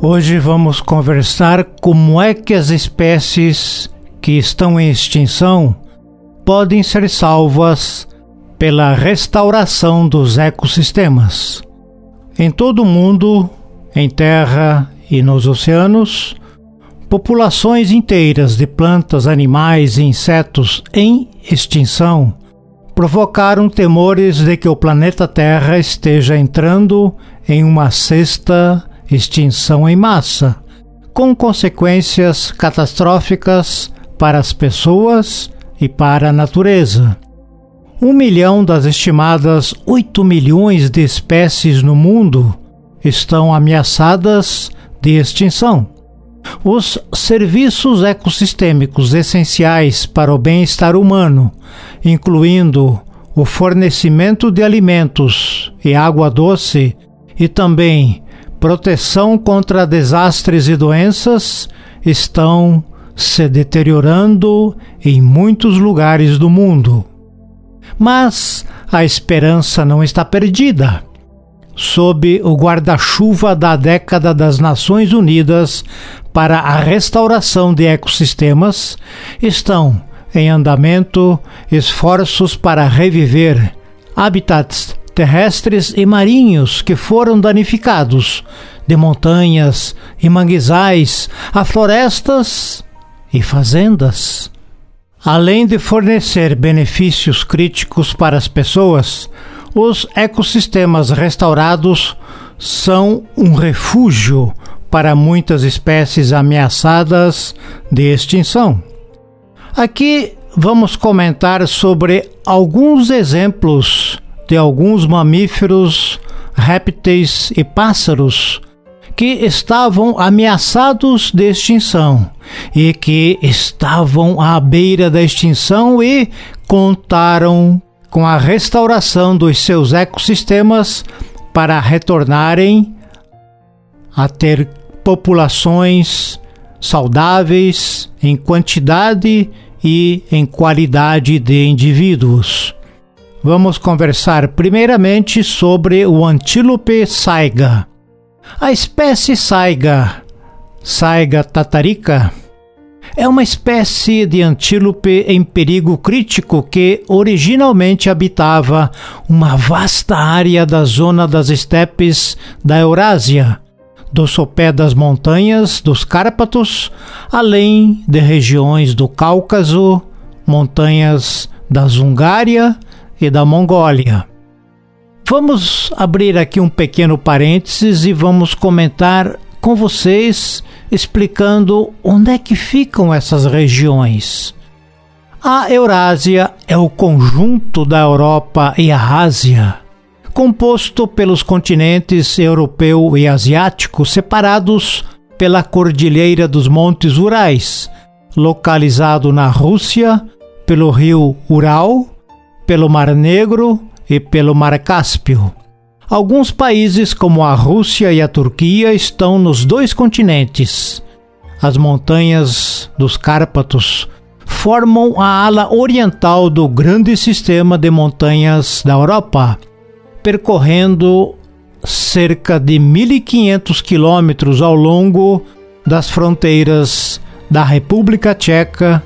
Hoje vamos conversar como é que as espécies que estão em extinção podem ser salvas pela restauração dos ecossistemas. Em todo o mundo, em terra e nos oceanos, populações inteiras de plantas, animais e insetos em extinção provocaram temores de que o planeta Terra esteja entrando em uma sexta extinção em massa, com consequências catastróficas para as pessoas e para a natureza. Um milhão das estimadas 8 milhões de espécies no mundo estão ameaçadas de extinção. Os serviços ecossistêmicos essenciais para o bem-estar humano, incluindo o fornecimento de alimentos e água doce, e também proteção contra desastres e doenças estão se deteriorando em muitos lugares do mundo. Mas a esperança não está perdida. Sob o guarda-chuva da década das Nações Unidas para a restauração de ecossistemas, estão em andamento esforços para reviver habitats terrestres e marinhos que foram danificados, de montanhas e manguezais a florestas e fazendas. Além de fornecer benefícios críticos para as pessoas, os ecossistemas restaurados são um refúgio para muitas espécies ameaçadas de extinção. Aqui vamos comentar sobre alguns exemplos de alguns mamíferos, répteis e pássaros que estavam ameaçados de extinção e que estavam à beira da extinção e contaram com a restauração dos seus ecossistemas para retornarem a ter populações saudáveis em quantidade e em qualidade de indivíduos. Vamos conversar primeiramente sobre o antílope saiga. A espécie saiga, Saiga tatarica, é uma espécie de antílope em perigo crítico que originalmente habitava uma vasta área da zona das estepes da Eurásia, do sopé das montanhas dos Cárpatos, além de regiões do Cáucaso, montanhas da Hungária e da Mongólia. Vamos abrir aqui um pequeno parênteses e vamos comentar com vocês explicando onde é que ficam essas regiões. A Eurásia é o conjunto da Europa e a Ásia, composto pelos continentes europeu e asiático separados pela Cordilheira dos Montes Urais, localizado na Rússia, pelo rio Ural pelo Mar Negro e pelo Mar Cáspio. Alguns países, como a Rússia e a Turquia, estão nos dois continentes. As montanhas dos Cárpatos formam a ala oriental do grande sistema de montanhas da Europa, percorrendo cerca de 1.500 quilômetros ao longo das fronteiras da República Tcheca,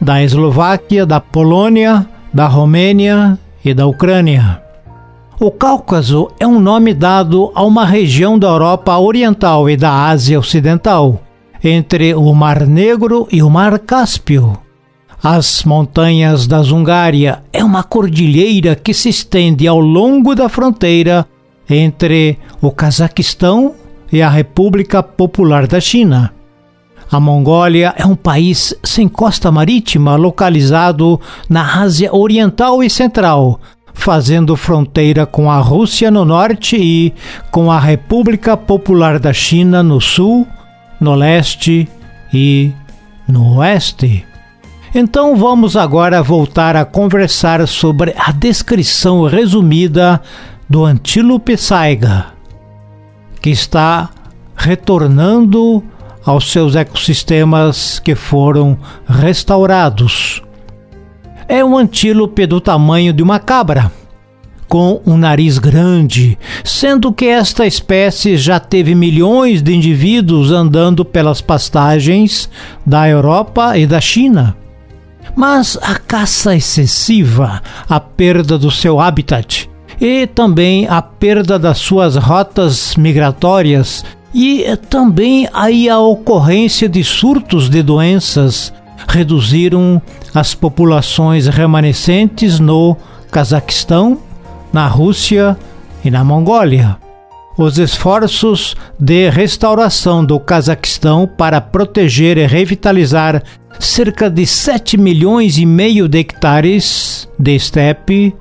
da Eslováquia, da Polônia, da Romênia e da Ucrânia. O Cáucaso é um nome dado a uma região da Europa Oriental e da Ásia Ocidental, entre o Mar Negro e o Mar Cáspio. As montanhas da Hungária é uma cordilheira que se estende ao longo da fronteira entre o Cazaquistão e a República Popular da China. A Mongólia é um país sem costa marítima localizado na Ásia Oriental e Central, fazendo fronteira com a Rússia no norte e com a República Popular da China no sul, no leste e no oeste. Então vamos agora voltar a conversar sobre a descrição resumida do antílope saiga, que está retornando aos seus ecossistemas que foram restaurados. É um antílope do tamanho de uma cabra, com um nariz grande, sendo que esta espécie já teve milhões de indivíduos andando pelas pastagens da Europa e da China. Mas a caça excessiva, a perda do seu habitat e também a perda das suas rotas migratórias e também aí a ocorrência de surtos de doenças reduziram as populações remanescentes no Cazaquistão, na Rússia e na Mongólia. Os esforços de restauração do Cazaquistão para proteger e revitalizar cerca de 7 milhões e meio de hectares de estepe,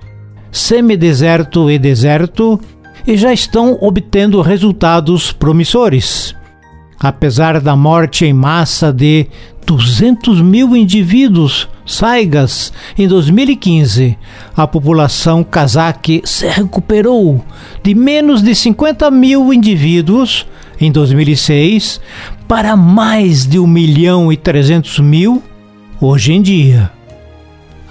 semideserto e deserto e já estão obtendo resultados promissores. Apesar da morte em massa de 200 mil indivíduos saigas em 2015, a população cazaque se recuperou de menos de 50 mil indivíduos em 2006 para mais de 1 milhão e 300 mil hoje em dia.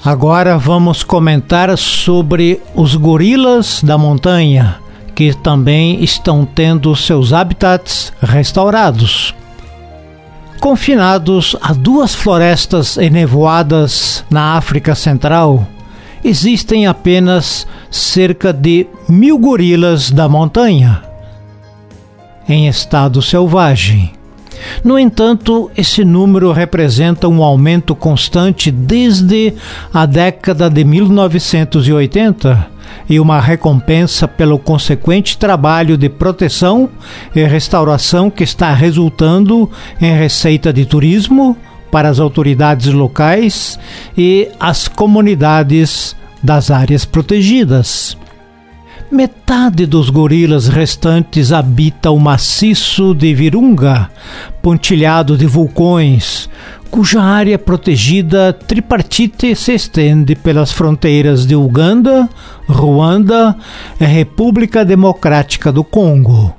Agora vamos comentar sobre os gorilas da montanha, que também estão tendo seus habitats restaurados confinados a duas florestas enevoadas na África Central, existem apenas cerca de mil gorilas da montanha em estado selvagem. No entanto, esse número representa um aumento constante desde a década de 1980 e uma recompensa pelo consequente trabalho de proteção e restauração que está resultando em receita de turismo para as autoridades locais e as comunidades das áreas protegidas. Metade dos gorilas restantes habita o maciço de Virunga, pontilhado de vulcões, cuja área protegida tripartite se estende pelas fronteiras de Uganda, Ruanda e República Democrática do Congo.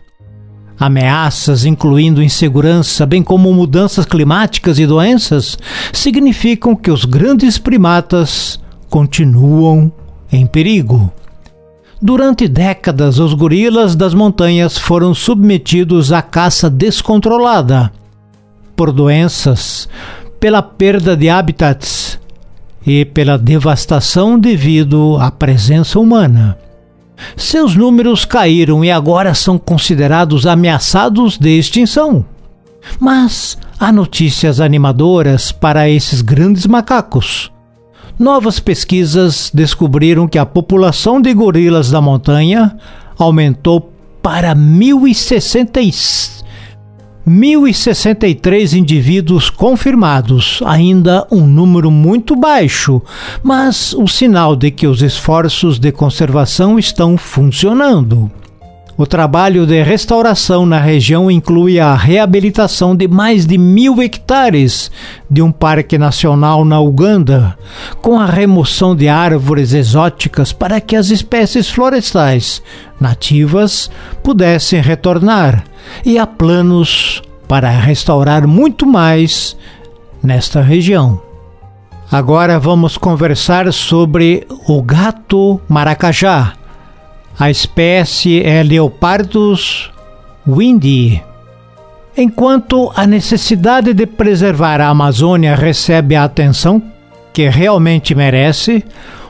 Ameaças, incluindo insegurança, bem como mudanças climáticas e doenças, significam que os grandes primatas continuam em perigo. Durante décadas, os gorilas das montanhas foram submetidos à caça descontrolada por doenças, pela perda de habitats e pela devastação devido à presença humana. Seus números caíram e agora são considerados ameaçados de extinção. Mas há notícias animadoras para esses grandes macacos. Novas pesquisas descobriram que a população de gorilas da montanha aumentou para 1.063 indivíduos confirmados, ainda um número muito baixo, mas o sinal de que os esforços de conservação estão funcionando. O trabalho de restauração na região inclui a reabilitação de mais de mil hectares de um parque nacional na Uganda, com a remoção de árvores exóticas para que as espécies florestais nativas pudessem retornar, e há planos para restaurar muito mais nesta região. Agora vamos conversar sobre o gato maracajá a espécie é Leopardus windy. Enquanto a necessidade de preservar a Amazônia recebe a atenção que realmente merece,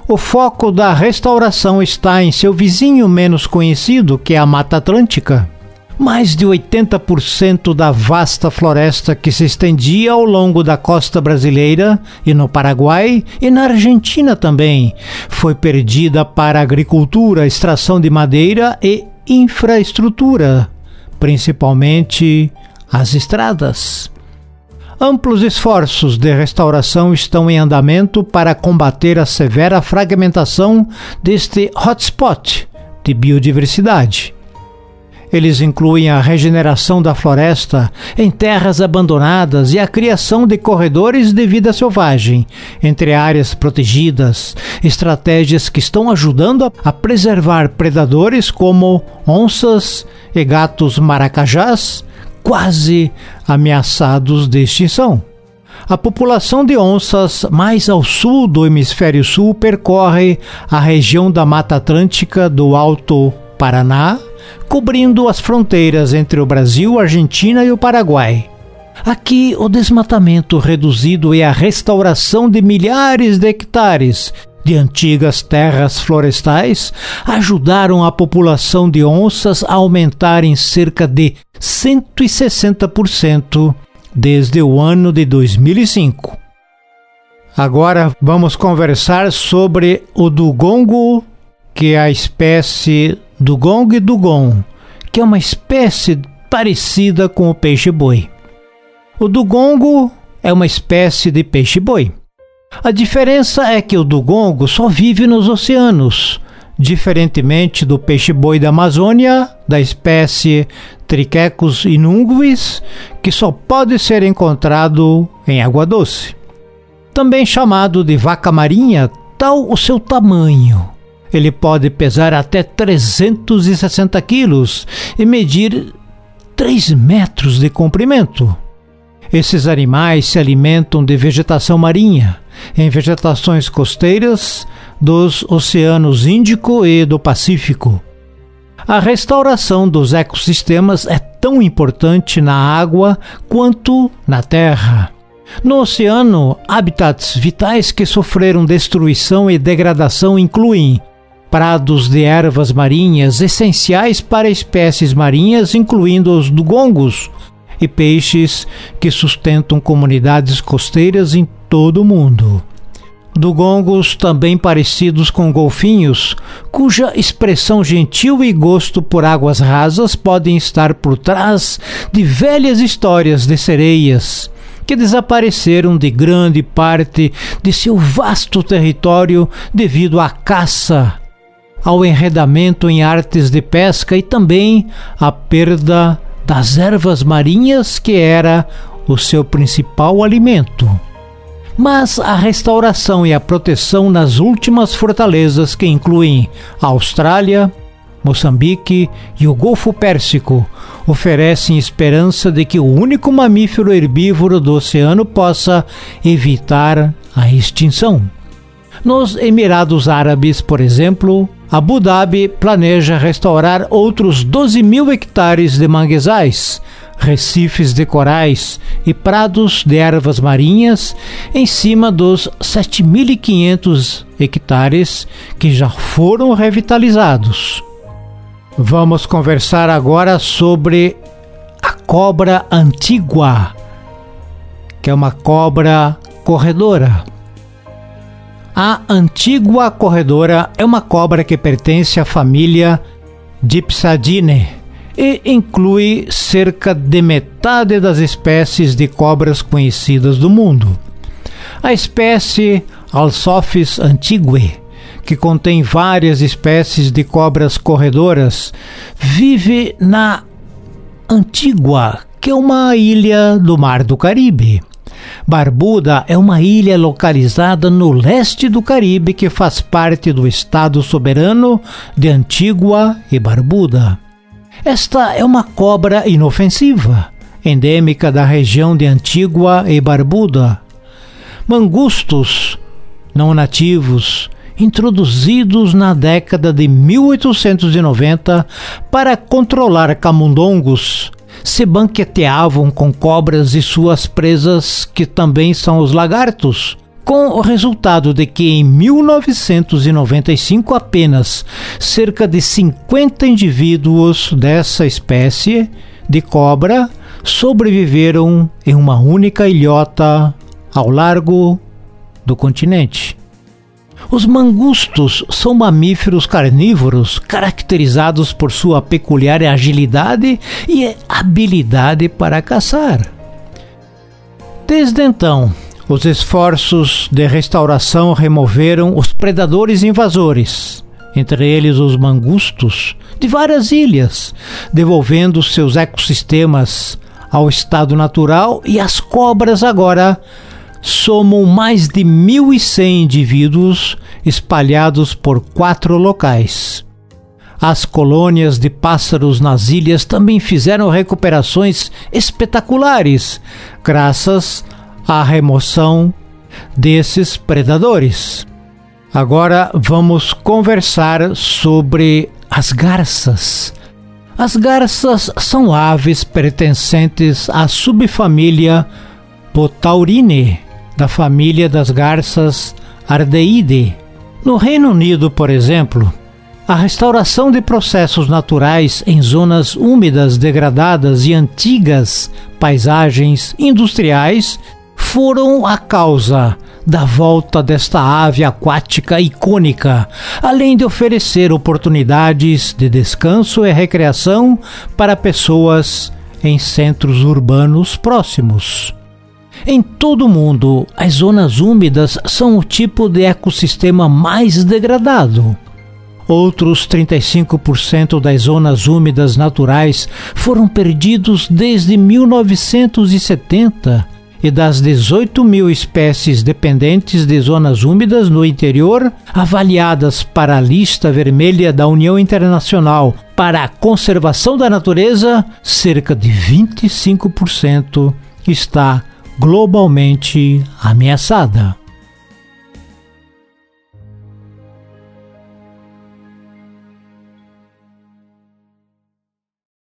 o foco da restauração está em seu vizinho menos conhecido, que é a Mata Atlântica mais de 80% da vasta floresta que se estendia ao longo da costa brasileira e no Paraguai e na Argentina também foi perdida para agricultura, extração de madeira e infraestrutura, principalmente as estradas. Amplos esforços de restauração estão em andamento para combater a severa fragmentação deste hotspot de biodiversidade. Eles incluem a regeneração da floresta em terras abandonadas e a criação de corredores de vida selvagem entre áreas protegidas, estratégias que estão ajudando a preservar predadores como onças e gatos maracajás, quase ameaçados de extinção. A população de onças mais ao sul do hemisfério sul percorre a região da Mata Atlântica do Alto Paraná, cobrindo as fronteiras entre o Brasil, Argentina e o Paraguai. Aqui, o desmatamento reduzido e a restauração de milhares de hectares de antigas terras florestais ajudaram a população de onças a aumentar em cerca de 160% desde o ano de 2005. Agora vamos conversar sobre o dugongo, que é a espécie dugong dugon, que é uma espécie parecida com o peixe-boi. O dugongo é uma espécie de peixe-boi. A diferença é que o dugongo só vive nos oceanos, diferentemente do peixe-boi da Amazônia, da espécie Triquecus inunguis, que só pode ser encontrado em água doce. Também chamado de vaca marinha, tal o seu tamanho. Ele pode pesar até 360 quilos e medir 3 metros de comprimento. Esses animais se alimentam de vegetação marinha, em vegetações costeiras dos oceanos Índico e do Pacífico. A restauração dos ecossistemas é tão importante na água quanto na terra. No oceano, habitats vitais que sofreram destruição e degradação incluem prados de ervas marinhas essenciais para espécies marinhas, incluindo os dugongos e peixes que sustentam comunidades costeiras em todo o mundo. Dugongos também parecidos com golfinhos, cuja expressão gentil e gosto por águas rasas podem estar por trás de velhas histórias de sereias que desapareceram de grande parte de seu vasto território devido à caça, ao enredamento em artes de pesca e também à perda das ervas marinhas que era o seu principal alimento mas a restauração e a proteção nas últimas fortalezas que incluem a Austrália, Moçambique e o Golfo Pérsico oferecem esperança de que o único mamífero herbívoro do oceano possa evitar a extinção. Nos Emirados Árabes, por exemplo, Abu Dhabi planeja restaurar outros 12 mil hectares de manguezais, recifes de corais e prados de ervas marinhas em cima dos 7.500 hectares que já foram revitalizados. Vamos conversar agora sobre a cobra antigua, que é uma cobra corredora. A antigua corredora é uma cobra que pertence à família Dipsadine e inclui cerca de metade das espécies de cobras conhecidas do mundo. A espécie Alsophis antigue, que contém várias espécies de cobras corredoras, vive na Antigua, que é uma ilha do Mar do Caribe. Barbuda é uma ilha localizada no leste do Caribe que faz parte do estado soberano de Antigua e Barbuda. Esta é uma cobra inofensiva, endêmica da região de Antigua e Barbuda. Mangustos não nativos, introduzidos na década de 1890 para controlar camundongos, se banqueteavam com cobras e suas presas, que também são os lagartos, com o resultado de que em 1995 apenas cerca de 50 indivíduos dessa espécie de cobra sobreviveram em uma única ilhota ao largo do continente. Os mangustos são mamíferos carnívoros caracterizados por sua peculiar agilidade e habilidade para caçar. Desde então, os esforços de restauração removeram os predadores invasores, entre eles os mangustos, de várias ilhas, devolvendo seus ecossistemas ao estado natural e as cobras agora somam mais de 1.100 indivíduos espalhados por quatro locais. As colônias de pássaros nas ilhas também fizeram recuperações espetaculares, graças a remoção desses predadores. Agora vamos conversar sobre as garças. As garças são aves pertencentes à subfamília Potaurine, da família das garças Ardeidae. No Reino Unido, por exemplo, a restauração de processos naturais em zonas úmidas degradadas e antigas paisagens industriais foram a causa da volta desta ave aquática icônica, além de oferecer oportunidades de descanso e recreação para pessoas em centros urbanos próximos. Em todo o mundo, as zonas úmidas são o tipo de ecossistema mais degradado. Outros 35% das zonas úmidas naturais foram perdidos desde 1970 e das 18 mil espécies dependentes de zonas úmidas no interior, avaliadas para a lista vermelha da União Internacional para a Conservação da Natureza, cerca de 25% está globalmente ameaçada.